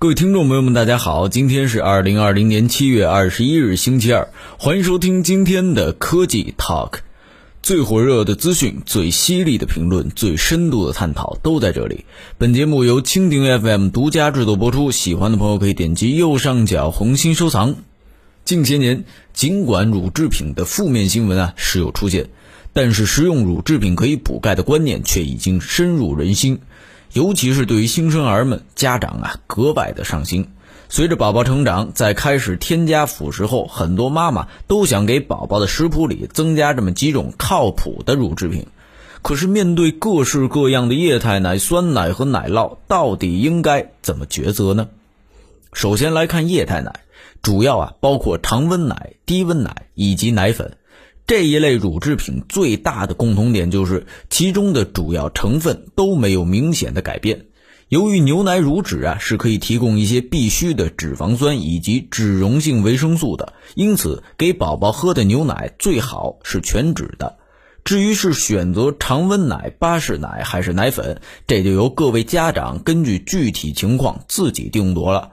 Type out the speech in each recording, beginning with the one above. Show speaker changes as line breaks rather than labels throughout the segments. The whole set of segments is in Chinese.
各位听众朋友们，大家好，今天是二零二零年七月二十一日，星期二，欢迎收听今天的科技 Talk，最火热的资讯、最犀利的评论、最深度的探讨都在这里。本节目由蜻蜓 FM 独家制作播出，喜欢的朋友可以点击右上角红心收藏。近些年，尽管乳制品的负面新闻啊时有出现，但是食用乳制品可以补钙的观念却已经深入人心。尤其是对于新生儿们，家长啊格外的上心。随着宝宝成长，在开始添加辅食后，很多妈妈都想给宝宝的食谱里增加这么几种靠谱的乳制品。可是面对各式各样的液态奶、酸奶和奶酪，到底应该怎么抉择呢？首先来看液态奶，主要啊包括常温奶、低温奶以及奶粉。这一类乳制品最大的共同点就是，其中的主要成分都没有明显的改变。由于牛奶乳脂啊是可以提供一些必需的脂肪酸以及脂溶性维生素的，因此给宝宝喝的牛奶最好是全脂的。至于是选择常温奶、巴氏奶还是奶粉，这就由各位家长根据具体情况自己定夺了。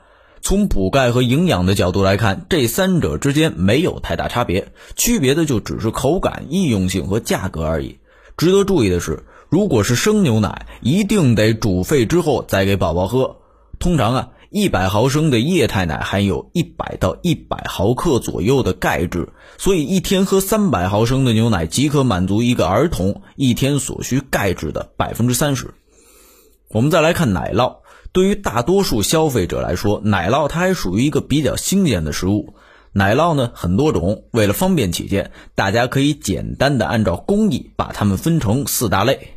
从补钙和营养的角度来看，这三者之间没有太大差别，区别的就只是口感、易用性和价格而已。值得注意的是，如果是生牛奶，一定得煮沸之后再给宝宝喝。通常啊，一百毫升的液态奶含有一百到一百毫克左右的钙质，所以一天喝三百毫升的牛奶即可满足一个儿童一天所需钙质的百分之三十。我们再来看奶酪。对于大多数消费者来说，奶酪它还属于一个比较新鲜的食物。奶酪呢很多种，为了方便起见，大家可以简单的按照工艺把它们分成四大类：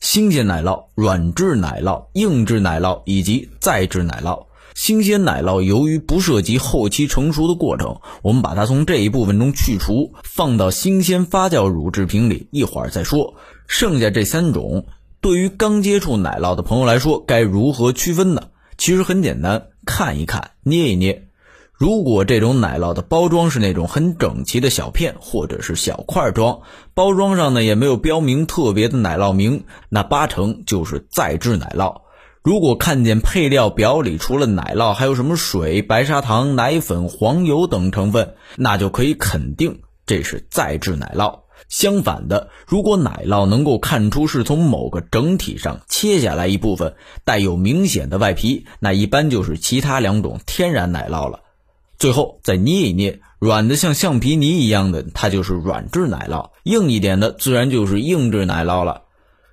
新鲜奶酪、软质奶酪、硬质奶酪以及再制奶酪。新鲜奶酪由于不涉及后期成熟的过程，我们把它从这一部分中去除，放到新鲜发酵乳制品里，一会儿再说。剩下这三种。对于刚接触奶酪的朋友来说，该如何区分呢？其实很简单，看一看，捏一捏。如果这种奶酪的包装是那种很整齐的小片或者是小块装，包装上呢也没有标明特别的奶酪名，那八成就是再制奶酪。如果看见配料表里除了奶酪还有什么水、白砂糖、奶粉、黄油等成分，那就可以肯定这是再制奶酪。相反的，如果奶酪能够看出是从某个整体上切下来一部分，带有明显的外皮，那一般就是其他两种天然奶酪了。最后再捏一捏，软的像橡皮泥一样的，它就是软质奶酪；硬一点的，自然就是硬质奶酪了。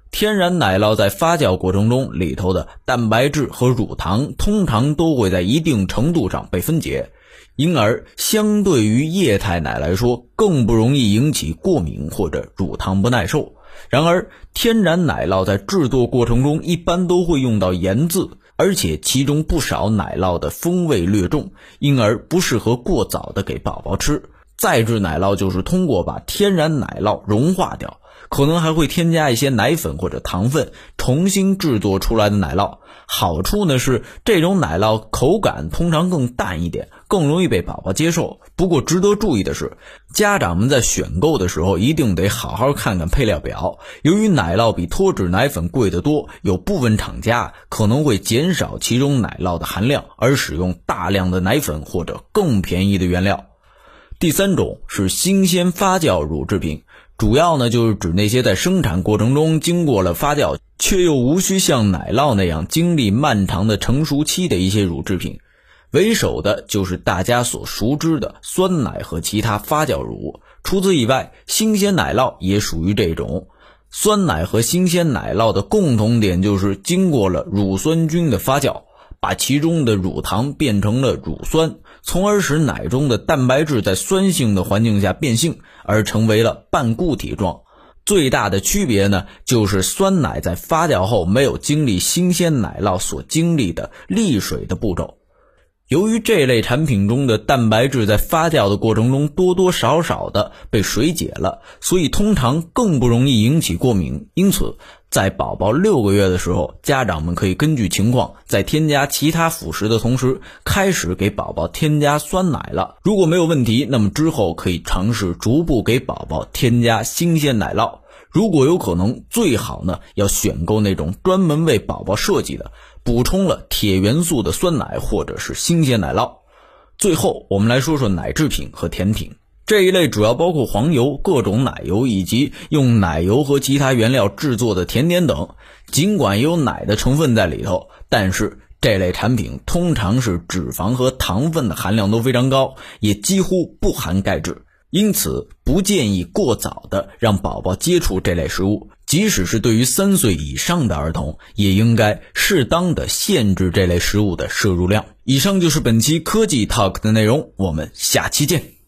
天然奶酪在发酵过程中，里头的蛋白质和乳糖通常都会在一定程度上被分解。因而，相对于液态奶来说，更不容易引起过敏或者乳糖不耐受。然而，天然奶酪在制作过程中一般都会用到盐渍，而且其中不少奶酪的风味略重，因而不适合过早的给宝宝吃。再制奶酪就是通过把天然奶酪融化掉。可能还会添加一些奶粉或者糖分，重新制作出来的奶酪。好处呢是这种奶酪口感通常更淡一点，更容易被宝宝接受。不过值得注意的是，家长们在选购的时候一定得好好看看配料表。由于奶酪比脱脂奶粉贵得多，有部分厂家可能会减少其中奶酪的含量，而使用大量的奶粉或者更便宜的原料。第三种是新鲜发酵乳制品。主要呢就是指那些在生产过程中经过了发酵，却又无需像奶酪那样经历漫长的成熟期的一些乳制品。为首的就是大家所熟知的酸奶和其他发酵乳。除此以外，新鲜奶酪也属于这种。酸奶和新鲜奶酪的共同点就是经过了乳酸菌的发酵。把其中的乳糖变成了乳酸，从而使奶中的蛋白质在酸性的环境下变性，而成为了半固体状。最大的区别呢，就是酸奶在发酵后没有经历新鲜奶酪所经历的沥水的步骤。由于这类产品中的蛋白质在发酵的过程中多多少少的被水解了，所以通常更不容易引起过敏。因此，在宝宝六个月的时候，家长们可以根据情况，在添加其他辅食的同时，开始给宝宝添加酸奶了。如果没有问题，那么之后可以尝试逐步给宝宝添加新鲜奶酪。如果有可能，最好呢要选购那种专门为宝宝设计的、补充了铁元素的酸奶或者是新鲜奶酪。最后，我们来说说奶制品和甜品这一类，主要包括黄油、各种奶油以及用奶油和其他原料制作的甜点等。尽管有奶的成分在里头，但是这类产品通常是脂肪和糖分的含量都非常高，也几乎不含钙质。因此，不建议过早的让宝宝接触这类食物。即使是对于三岁以上的儿童，也应该适当的限制这类食物的摄入量。以上就是本期科技 Talk 的内容，我们下期见。